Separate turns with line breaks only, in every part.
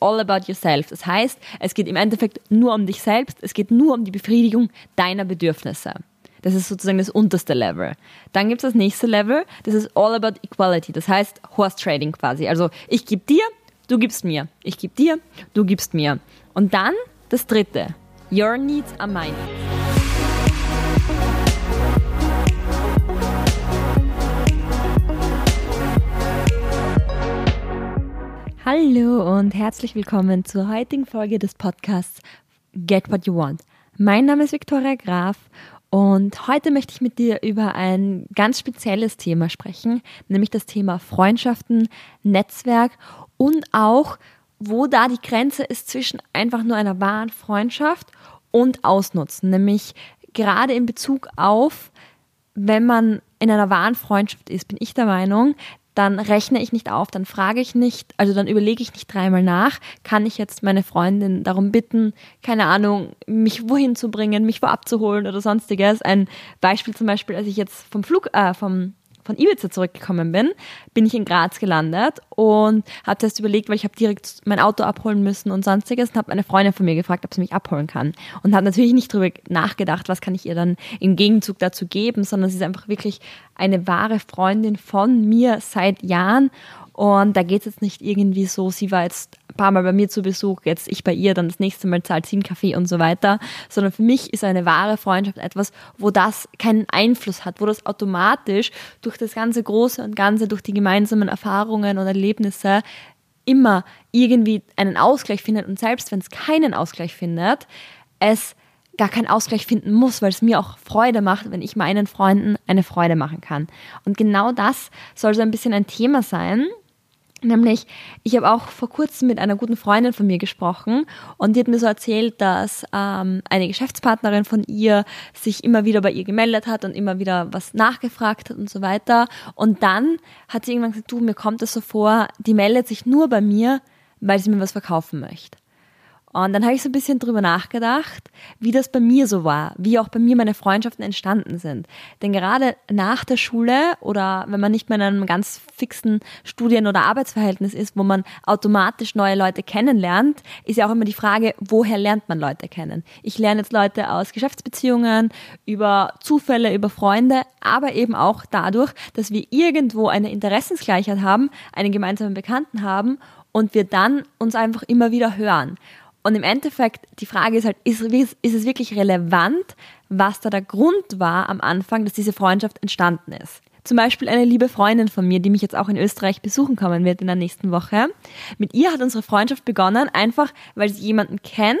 all about yourself. Das heißt, es geht im Endeffekt nur um dich selbst, es geht nur um die Befriedigung deiner Bedürfnisse. Das ist sozusagen das unterste Level. Dann gibt es das nächste Level, das ist all about equality. Das heißt Horse Trading quasi. Also ich gebe dir, du gibst mir. Ich gebe dir, du gibst mir. Und dann das dritte. Your needs are my Hallo und herzlich willkommen zur heutigen Folge des Podcasts Get What You Want. Mein Name ist Viktoria Graf und heute möchte ich mit dir über ein ganz spezielles Thema sprechen, nämlich das Thema Freundschaften, Netzwerk und auch, wo da die Grenze ist zwischen einfach nur einer wahren Freundschaft und Ausnutzen, nämlich gerade in Bezug auf, wenn man in einer wahren Freundschaft ist, bin ich der Meinung, dann rechne ich nicht auf, dann frage ich nicht, also dann überlege ich nicht dreimal nach, kann ich jetzt meine Freundin darum bitten, keine Ahnung, mich wohin zu bringen, mich wo abzuholen oder sonstiges. Ein Beispiel zum Beispiel, als ich jetzt vom Flug, äh, vom von Ibiza zurückgekommen bin, bin ich in Graz gelandet und habe erst überlegt, weil ich habe direkt mein Auto abholen müssen und sonstiges und habe eine Freundin von mir gefragt, ob sie mich abholen kann. Und habe natürlich nicht darüber nachgedacht, was kann ich ihr dann im Gegenzug dazu geben, sondern sie ist einfach wirklich eine wahre Freundin von mir seit Jahren und da geht es jetzt nicht irgendwie so, sie war jetzt ein paar Mal bei mir zu Besuch, jetzt ich bei ihr, dann das nächste Mal zahlt sie einen Kaffee und so weiter, sondern für mich ist eine wahre Freundschaft etwas, wo das keinen Einfluss hat, wo das automatisch durch das ganze Große und Ganze, durch die gemeinsamen Erfahrungen und Erlebnisse immer irgendwie einen Ausgleich findet und selbst wenn es keinen Ausgleich findet, es gar keinen Ausgleich finden muss, weil es mir auch Freude macht, wenn ich meinen Freunden eine Freude machen kann. Und genau das soll so ein bisschen ein Thema sein, Nämlich, ich habe auch vor kurzem mit einer guten Freundin von mir gesprochen und die hat mir so erzählt, dass ähm, eine Geschäftspartnerin von ihr sich immer wieder bei ihr gemeldet hat und immer wieder was nachgefragt hat und so weiter. Und dann hat sie irgendwann gesagt, du, mir kommt es so vor, die meldet sich nur bei mir, weil sie mir was verkaufen möchte. Und dann habe ich so ein bisschen drüber nachgedacht, wie das bei mir so war, wie auch bei mir meine Freundschaften entstanden sind. Denn gerade nach der Schule oder wenn man nicht mehr in einem ganz fixen Studien- oder Arbeitsverhältnis ist, wo man automatisch neue Leute kennenlernt, ist ja auch immer die Frage, woher lernt man Leute kennen? Ich lerne jetzt Leute aus Geschäftsbeziehungen, über Zufälle, über Freunde, aber eben auch dadurch, dass wir irgendwo eine Interessensgleichheit haben, einen gemeinsamen Bekannten haben und wir dann uns einfach immer wieder hören. Und im Endeffekt, die Frage ist halt, ist, ist es wirklich relevant, was da der Grund war am Anfang, dass diese Freundschaft entstanden ist? Zum Beispiel eine liebe Freundin von mir, die mich jetzt auch in Österreich besuchen kommen wird in der nächsten Woche. Mit ihr hat unsere Freundschaft begonnen, einfach weil sie jemanden kennt,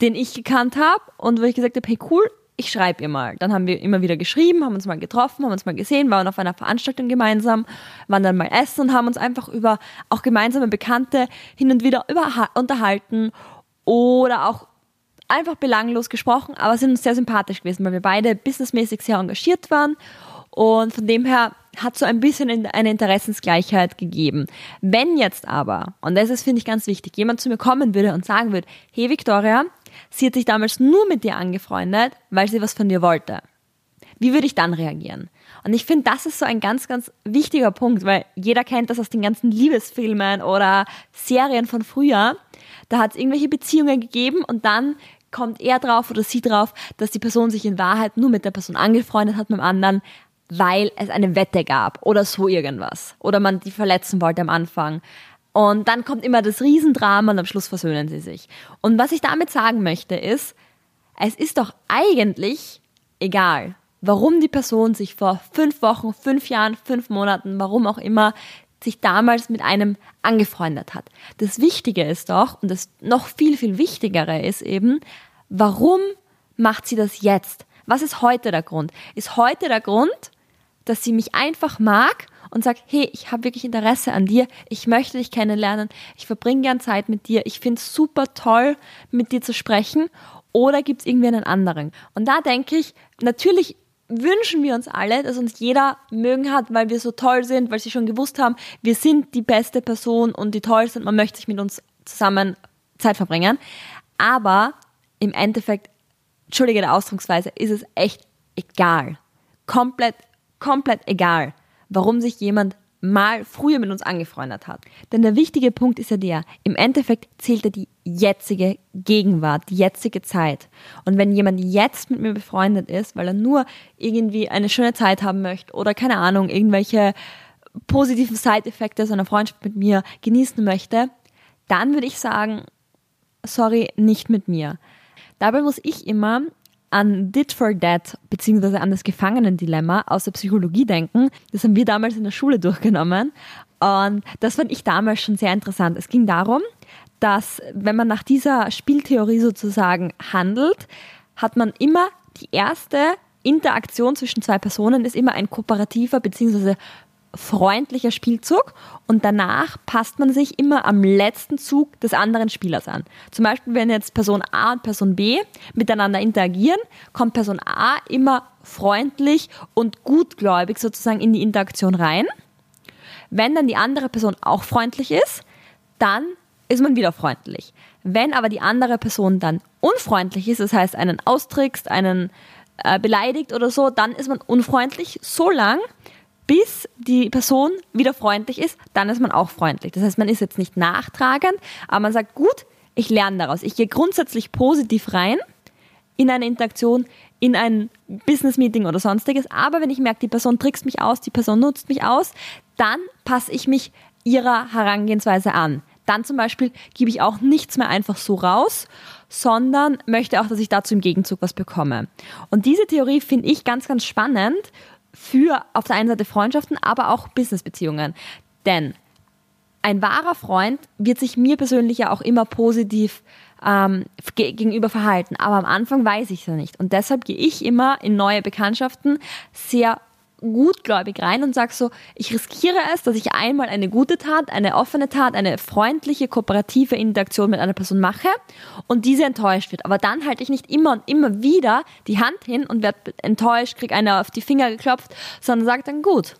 den ich gekannt habe und wo ich gesagt habe, hey cool, ich schreibe ihr mal. Dann haben wir immer wieder geschrieben, haben uns mal getroffen, haben uns mal gesehen, waren auf einer Veranstaltung gemeinsam, waren dann mal essen und haben uns einfach über auch gemeinsame Bekannte hin und wieder über, unterhalten oder auch einfach belanglos gesprochen, aber sind uns sehr sympathisch gewesen, weil wir beide businessmäßig sehr engagiert waren und von dem her hat so ein bisschen eine Interessensgleichheit gegeben. Wenn jetzt aber, und das ist finde ich ganz wichtig, jemand zu mir kommen würde und sagen würde, hey Victoria, sie hat sich damals nur mit dir angefreundet, weil sie was von dir wollte. Wie würde ich dann reagieren? Und ich finde, das ist so ein ganz, ganz wichtiger Punkt, weil jeder kennt das aus den ganzen Liebesfilmen oder Serien von früher. Da hat es irgendwelche Beziehungen gegeben und dann kommt er drauf oder sie drauf, dass die Person sich in Wahrheit nur mit der Person angefreundet hat, mit dem anderen, weil es eine Wette gab oder so irgendwas. Oder man die verletzen wollte am Anfang. Und dann kommt immer das Riesendrama und am Schluss versöhnen sie sich. Und was ich damit sagen möchte ist, es ist doch eigentlich egal, warum die Person sich vor fünf Wochen, fünf Jahren, fünf Monaten, warum auch immer, sich damals mit einem angefreundet hat. Das Wichtige ist doch, und das noch viel, viel Wichtigere ist eben, warum macht sie das jetzt? Was ist heute der Grund? Ist heute der Grund, dass sie mich einfach mag und sagt, hey, ich habe wirklich Interesse an dir, ich möchte dich kennenlernen, ich verbringe gern Zeit mit dir, ich finde es super toll, mit dir zu sprechen. Oder gibt es irgendwie einen anderen? Und da denke ich, natürlich wünschen wir uns alle, dass uns jeder mögen hat, weil wir so toll sind, weil sie schon gewusst haben, wir sind die beste Person und die tollste und man möchte sich mit uns zusammen Zeit verbringen. Aber im Endeffekt, entschuldige der Ausdrucksweise, ist es echt egal. Komplett, komplett egal warum sich jemand mal früher mit uns angefreundet hat. Denn der wichtige Punkt ist ja der, im Endeffekt zählt er die jetzige Gegenwart, die jetzige Zeit. Und wenn jemand jetzt mit mir befreundet ist, weil er nur irgendwie eine schöne Zeit haben möchte oder keine Ahnung, irgendwelche positiven Side-Effekte seiner Freundschaft mit mir genießen möchte, dann würde ich sagen, sorry, nicht mit mir. Dabei muss ich immer an Did for That beziehungsweise an das Gefangenendilemma aus der Psychologie denken. Das haben wir damals in der Schule durchgenommen und das fand ich damals schon sehr interessant. Es ging darum, dass wenn man nach dieser Spieltheorie sozusagen handelt, hat man immer die erste Interaktion zwischen zwei Personen ist immer ein kooperativer bzw freundlicher Spielzug und danach passt man sich immer am letzten Zug des anderen Spielers an. Zum Beispiel, wenn jetzt Person A und Person B miteinander interagieren, kommt Person A immer freundlich und gutgläubig sozusagen in die Interaktion rein. Wenn dann die andere Person auch freundlich ist, dann ist man wieder freundlich. Wenn aber die andere Person dann unfreundlich ist, das heißt einen austrickst, einen äh, beleidigt oder so, dann ist man unfreundlich so lang, bis die Person wieder freundlich ist, dann ist man auch freundlich. Das heißt, man ist jetzt nicht nachtragend, aber man sagt, gut, ich lerne daraus. Ich gehe grundsätzlich positiv rein in eine Interaktion, in ein Business-Meeting oder sonstiges. Aber wenn ich merke, die Person trickst mich aus, die Person nutzt mich aus, dann passe ich mich ihrer Herangehensweise an. Dann zum Beispiel gebe ich auch nichts mehr einfach so raus, sondern möchte auch, dass ich dazu im Gegenzug was bekomme. Und diese Theorie finde ich ganz, ganz spannend für auf der einen Seite Freundschaften, aber auch Businessbeziehungen. Denn ein wahrer Freund wird sich mir persönlich ja auch immer positiv ähm, gegenüber verhalten. Aber am Anfang weiß ich es ja nicht. Und deshalb gehe ich immer in neue Bekanntschaften sehr gutgläubig rein und sage so, ich riskiere es, dass ich einmal eine gute Tat, eine offene Tat, eine freundliche, kooperative Interaktion mit einer Person mache und diese enttäuscht wird. Aber dann halte ich nicht immer und immer wieder die Hand hin und werde enttäuscht, kriege eine auf die Finger geklopft, sondern sage dann gut,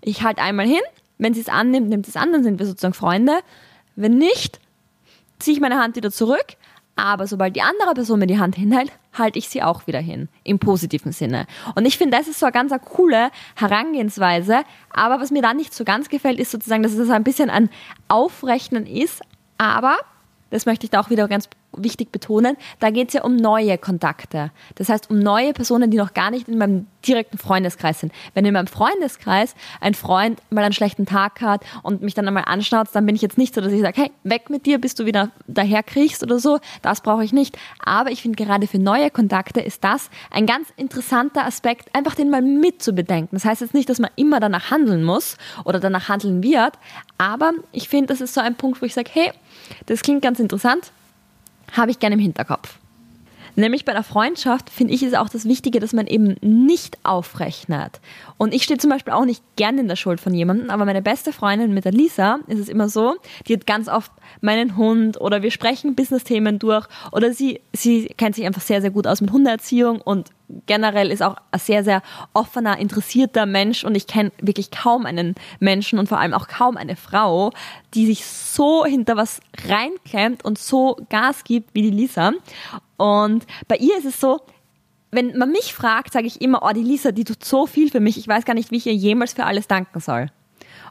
ich halte einmal hin, wenn sie es annimmt, nimmt es an, dann sind wir sozusagen Freunde. Wenn nicht, ziehe ich meine Hand wieder zurück, aber sobald die andere Person mir die Hand hinhält, halte ich sie auch wieder hin. Im positiven Sinne. Und ich finde, das ist so eine ganz eine coole Herangehensweise. Aber was mir da nicht so ganz gefällt, ist sozusagen, dass es ein bisschen ein Aufrechnen ist. Aber, das möchte ich da auch wieder ganz wichtig betonen, da geht es ja um neue Kontakte. Das heißt, um neue Personen, die noch gar nicht in meinem direkten Freundeskreis sind. Wenn in meinem Freundeskreis ein Freund mal einen schlechten Tag hat und mich dann einmal anschnauzt, dann bin ich jetzt nicht so, dass ich sage, hey, weg mit dir, bis du wieder daher kriegst oder so. Das brauche ich nicht. Aber ich finde gerade für neue Kontakte ist das ein ganz interessanter Aspekt, einfach den mal mit zu bedenken. Das heißt jetzt nicht, dass man immer danach handeln muss oder danach handeln wird, aber ich finde, das ist so ein Punkt, wo ich sage, hey, das klingt ganz interessant habe ich gerne im Hinterkopf. Nämlich bei der Freundschaft finde ich es auch das Wichtige, dass man eben nicht aufrechnet. Und ich stehe zum Beispiel auch nicht gerne in der Schuld von jemandem, aber meine beste Freundin mit der Lisa ist es immer so, die hat ganz oft meinen Hund oder wir sprechen Business-Themen durch oder sie, sie kennt sich einfach sehr, sehr gut aus mit Hundeerziehung und generell ist auch ein sehr, sehr offener, interessierter Mensch und ich kenne wirklich kaum einen Menschen und vor allem auch kaum eine Frau, die sich so hinter was reinklemmt und so Gas gibt wie die Lisa. Und bei ihr ist es so, wenn man mich fragt, sage ich immer, oh, die Lisa, die tut so viel für mich, ich weiß gar nicht, wie ich ihr jemals für alles danken soll.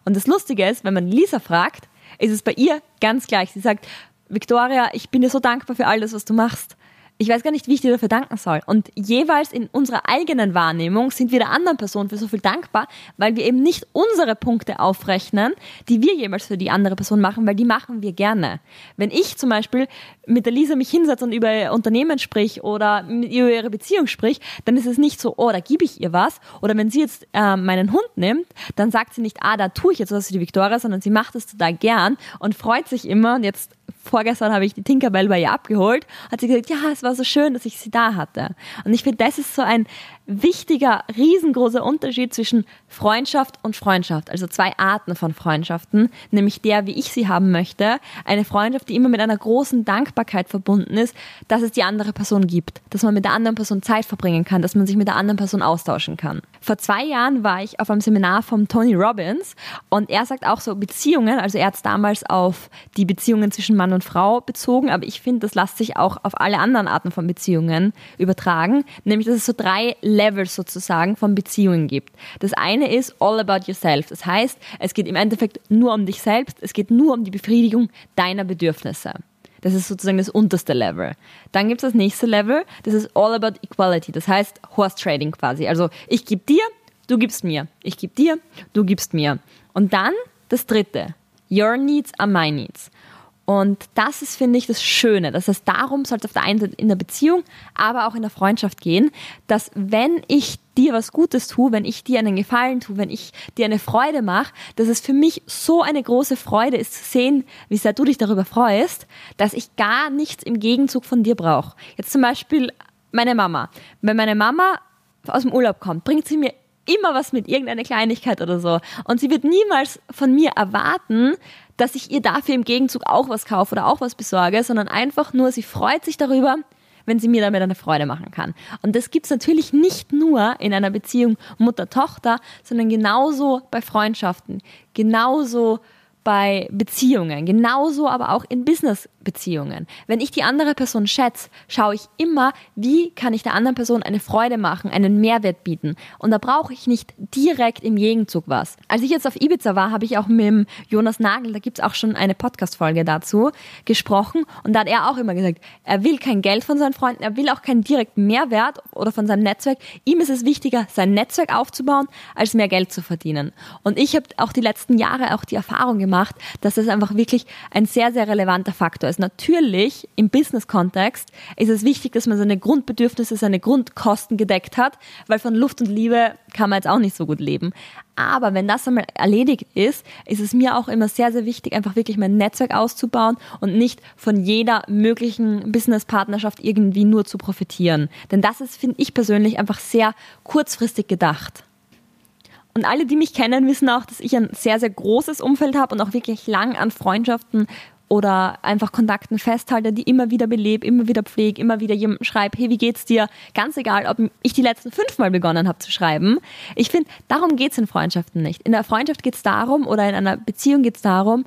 Und das Lustige ist, wenn man Lisa fragt, ist es bei ihr ganz gleich. Sie sagt, Victoria, ich bin dir so dankbar für alles, was du machst ich weiß gar nicht, wie ich dir dafür danken soll. Und jeweils in unserer eigenen Wahrnehmung sind wir der anderen Person für so viel dankbar, weil wir eben nicht unsere Punkte aufrechnen, die wir jemals für die andere Person machen, weil die machen wir gerne. Wenn ich zum Beispiel mit der Lisa mich hinsetze und über ihr Unternehmen sprich oder über ihre Beziehung sprich, dann ist es nicht so, oh, da gebe ich ihr was. Oder wenn sie jetzt äh, meinen Hund nimmt, dann sagt sie nicht, ah, da tue ich jetzt was für die Victoria, sondern sie macht es total gern und freut sich immer. Und jetzt vorgestern habe ich die Tinkerbell bei ihr abgeholt, hat sie gesagt, ja, es war so schön, dass ich sie da hatte. Und ich finde, das ist so ein wichtiger, riesengroßer Unterschied zwischen Freundschaft und Freundschaft. Also zwei Arten von Freundschaften, nämlich der, wie ich sie haben möchte. Eine Freundschaft, die immer mit einer großen Dankbarkeit verbunden ist, dass es die andere Person gibt, dass man mit der anderen Person Zeit verbringen kann, dass man sich mit der anderen Person austauschen kann. Vor zwei Jahren war ich auf einem Seminar von Tony Robbins und er sagt auch so Beziehungen, also er hat es damals auf die Beziehungen zwischen Mann und Frau bezogen, aber ich finde, das lässt sich auch auf alle anderen Arten von Beziehungen übertragen. Nämlich, dass es so drei Levels sozusagen von Beziehungen gibt. Das eine ist all about yourself. Das heißt, es geht im Endeffekt nur um dich selbst. Es geht nur um die Befriedigung deiner Bedürfnisse. Das ist sozusagen das unterste Level. Dann gibt es das nächste Level, das ist all about equality. Das heißt Horse Trading quasi. Also ich gebe dir, du gibst mir. Ich gebe dir, du gibst mir. Und dann das dritte. Your needs are my needs. Und das ist, finde ich, das Schöne. Das heißt, darum sollte es auf der einen Seite in der Beziehung, aber auch in der Freundschaft gehen, dass wenn ich dir was Gutes tue, wenn ich dir einen Gefallen tue, wenn ich dir eine Freude mache, dass es für mich so eine große Freude ist zu sehen, wie sehr du dich darüber freust, dass ich gar nichts im Gegenzug von dir brauche. Jetzt zum Beispiel meine Mama. Wenn meine Mama aus dem Urlaub kommt, bringt sie mir immer was mit, irgendeine Kleinigkeit oder so. Und sie wird niemals von mir erwarten, dass ich ihr dafür im Gegenzug auch was kaufe oder auch was besorge, sondern einfach nur, sie freut sich darüber, wenn sie mir damit eine Freude machen kann. Und das gibt's natürlich nicht nur in einer Beziehung Mutter-Tochter, sondern genauso bei Freundschaften, genauso bei Beziehungen, genauso aber auch in Business-Beziehungen. Wenn ich die andere Person schätze, schaue ich immer, wie kann ich der anderen Person eine Freude machen, einen Mehrwert bieten. Und da brauche ich nicht direkt im Gegenzug was. Als ich jetzt auf Ibiza war, habe ich auch mit Jonas Nagel, da gibt es auch schon eine Podcast-Folge dazu, gesprochen. Und da hat er auch immer gesagt, er will kein Geld von seinen Freunden, er will auch keinen direkten Mehrwert oder von seinem Netzwerk. Ihm ist es wichtiger, sein Netzwerk aufzubauen, als mehr Geld zu verdienen. Und ich habe auch die letzten Jahre auch die Erfahrung gemacht, gemacht, dass es einfach wirklich ein sehr, sehr relevanter Faktor ist. Natürlich im Business-Kontext ist es wichtig, dass man seine Grundbedürfnisse, seine Grundkosten gedeckt hat, weil von Luft und Liebe kann man jetzt auch nicht so gut leben. Aber wenn das einmal erledigt ist, ist es mir auch immer sehr, sehr wichtig, einfach wirklich mein Netzwerk auszubauen und nicht von jeder möglichen Business-Partnerschaft irgendwie nur zu profitieren. Denn das ist, finde ich persönlich, einfach sehr kurzfristig gedacht. Und alle, die mich kennen, wissen auch, dass ich ein sehr, sehr großes Umfeld habe und auch wirklich lang an Freundschaften oder einfach Kontakten festhalte, die immer wieder belebe, immer wieder pflege, immer wieder jemandem schreibe, hey, wie geht's dir? Ganz egal, ob ich die letzten fünfmal begonnen habe zu schreiben. Ich finde, darum geht's in Freundschaften nicht. In der Freundschaft geht's darum oder in einer Beziehung geht's darum,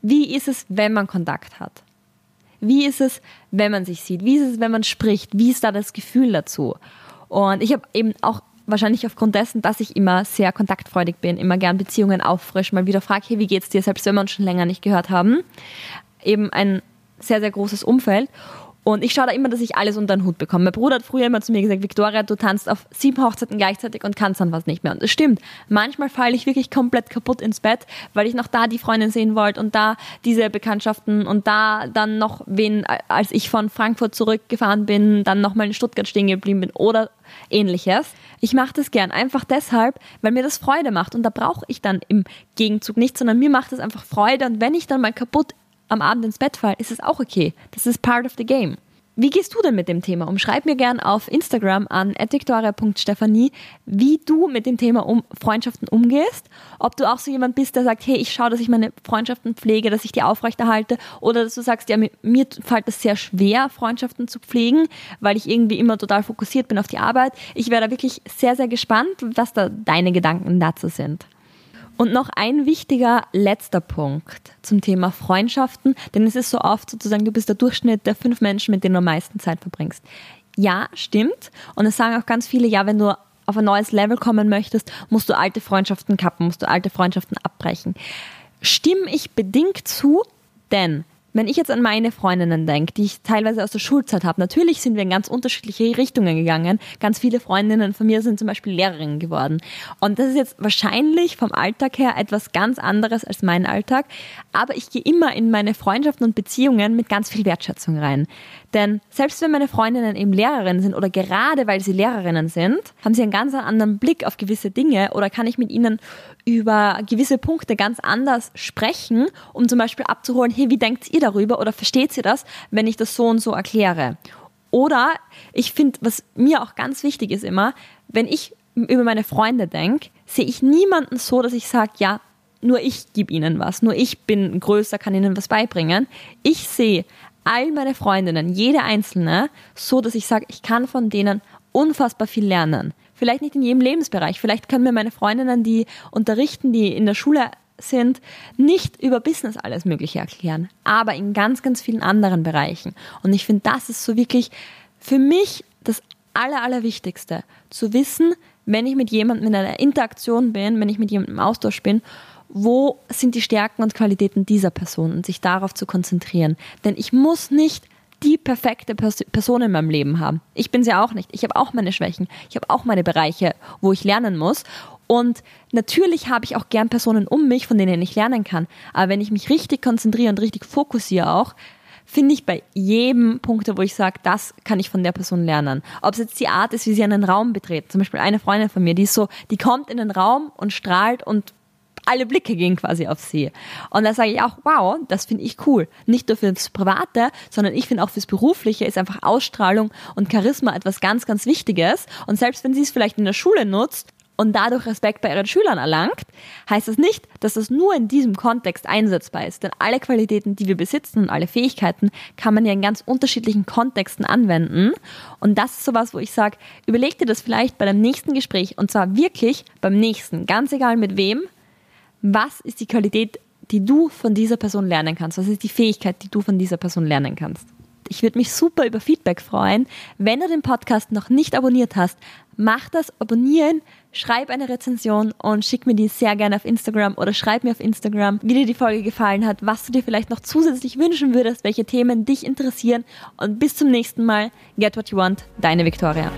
wie ist es, wenn man Kontakt hat? Wie ist es, wenn man sich sieht? Wie ist es, wenn man spricht? Wie ist da das Gefühl dazu? Und ich habe eben auch wahrscheinlich aufgrund dessen, dass ich immer sehr kontaktfreudig bin, immer gern Beziehungen auffrisch, mal wieder frage, hey, wie geht's dir, selbst wenn wir uns schon länger nicht gehört haben. Eben ein sehr, sehr großes Umfeld. Und ich schaue da immer, dass ich alles unter den Hut bekomme. Mein Bruder hat früher immer zu mir gesagt, Victoria, du tanzt auf sieben Hochzeiten gleichzeitig und kannst dann was nicht mehr. Und das stimmt. Manchmal falle ich wirklich komplett kaputt ins Bett, weil ich noch da die Freundin sehen wollte und da diese Bekanntschaften und da dann noch wen, als ich von Frankfurt zurückgefahren bin, dann nochmal in Stuttgart stehen geblieben bin oder ähnliches. Ich mache das gern einfach deshalb, weil mir das Freude macht und da brauche ich dann im Gegenzug nichts, sondern mir macht es einfach Freude und wenn ich dann mal kaputt am Abend ins Bett falle, ist es auch okay. Das ist part of the game. Wie gehst du denn mit dem Thema um? Schreib mir gern auf Instagram an victoria.stephanie, wie du mit dem Thema um Freundschaften umgehst. Ob du auch so jemand bist, der sagt, hey, ich schaue, dass ich meine Freundschaften pflege, dass ich die aufrechterhalte. Oder dass du sagst, ja, mir fällt es sehr schwer, Freundschaften zu pflegen, weil ich irgendwie immer total fokussiert bin auf die Arbeit. Ich wäre da wirklich sehr, sehr gespannt, was da deine Gedanken dazu sind. Und noch ein wichtiger letzter Punkt zum Thema Freundschaften, denn es ist so oft sozusagen, du bist der Durchschnitt der fünf Menschen, mit denen du am meisten Zeit verbringst. Ja, stimmt. Und es sagen auch ganz viele, ja, wenn du auf ein neues Level kommen möchtest, musst du alte Freundschaften kappen, musst du alte Freundschaften abbrechen. Stimme ich bedingt zu, denn wenn ich jetzt an meine Freundinnen denke, die ich teilweise aus der Schulzeit habe, natürlich sind wir in ganz unterschiedliche Richtungen gegangen. Ganz viele Freundinnen von mir sind zum Beispiel Lehrerinnen geworden. Und das ist jetzt wahrscheinlich vom Alltag her etwas ganz anderes als mein Alltag. Aber ich gehe immer in meine Freundschaften und Beziehungen mit ganz viel Wertschätzung rein. Denn selbst wenn meine Freundinnen eben Lehrerinnen sind oder gerade weil sie Lehrerinnen sind, haben sie einen ganz anderen Blick auf gewisse Dinge oder kann ich mit ihnen über gewisse Punkte ganz anders sprechen, um zum Beispiel abzuholen, hey, wie denkt ihr darüber oder versteht ihr das, wenn ich das so und so erkläre? Oder ich finde, was mir auch ganz wichtig ist immer, wenn ich über meine Freunde denke, sehe ich niemanden so, dass ich sage, ja, nur ich gebe ihnen was, nur ich bin größer, kann ihnen was beibringen. Ich sehe all meine Freundinnen, jede einzelne, so dass ich sage, ich kann von denen unfassbar viel lernen. Vielleicht nicht in jedem Lebensbereich. Vielleicht können mir meine Freundinnen, die unterrichten, die in der Schule sind, nicht über Business alles Mögliche erklären, aber in ganz, ganz vielen anderen Bereichen. Und ich finde, das ist so wirklich für mich das Aller, Allerwichtigste, zu wissen, wenn ich mit jemandem in einer Interaktion bin, wenn ich mit jemandem im Austausch bin, wo sind die Stärken und Qualitäten dieser Person und sich darauf zu konzentrieren. Denn ich muss nicht die perfekte Person in meinem Leben haben. Ich bin sie auch nicht. Ich habe auch meine Schwächen. Ich habe auch meine Bereiche, wo ich lernen muss. Und natürlich habe ich auch gern Personen um mich, von denen ich lernen kann. Aber wenn ich mich richtig konzentriere und richtig fokussiere auch, finde ich bei jedem Punkt, wo ich sage, das kann ich von der Person lernen. Ob es jetzt die Art ist, wie sie einen Raum betreten. Zum Beispiel eine Freundin von mir, die ist so, die kommt in den Raum und strahlt und alle Blicke gehen quasi auf sie. Und da sage ich auch, wow, das finde ich cool. Nicht nur fürs Private, sondern ich finde auch fürs Berufliche ist einfach Ausstrahlung und Charisma etwas ganz, ganz Wichtiges. Und selbst wenn sie es vielleicht in der Schule nutzt, und dadurch Respekt bei ihren Schülern erlangt, heißt das nicht, dass das nur in diesem Kontext einsetzbar ist. Denn alle Qualitäten, die wir besitzen und alle Fähigkeiten kann man ja in ganz unterschiedlichen Kontexten anwenden. Und das ist sowas, wo ich sage, überleg dir das vielleicht bei deinem nächsten Gespräch und zwar wirklich beim nächsten, ganz egal mit wem, was ist die Qualität, die du von dieser Person lernen kannst? Was ist die Fähigkeit, die du von dieser Person lernen kannst? Ich würde mich super über Feedback freuen. Wenn du den Podcast noch nicht abonniert hast, mach das, abonnieren, schreib eine Rezension und schick mir die sehr gerne auf Instagram oder schreib mir auf Instagram, wie dir die Folge gefallen hat, was du dir vielleicht noch zusätzlich wünschen würdest, welche Themen dich interessieren und bis zum nächsten Mal. Get what you want, deine Victoria.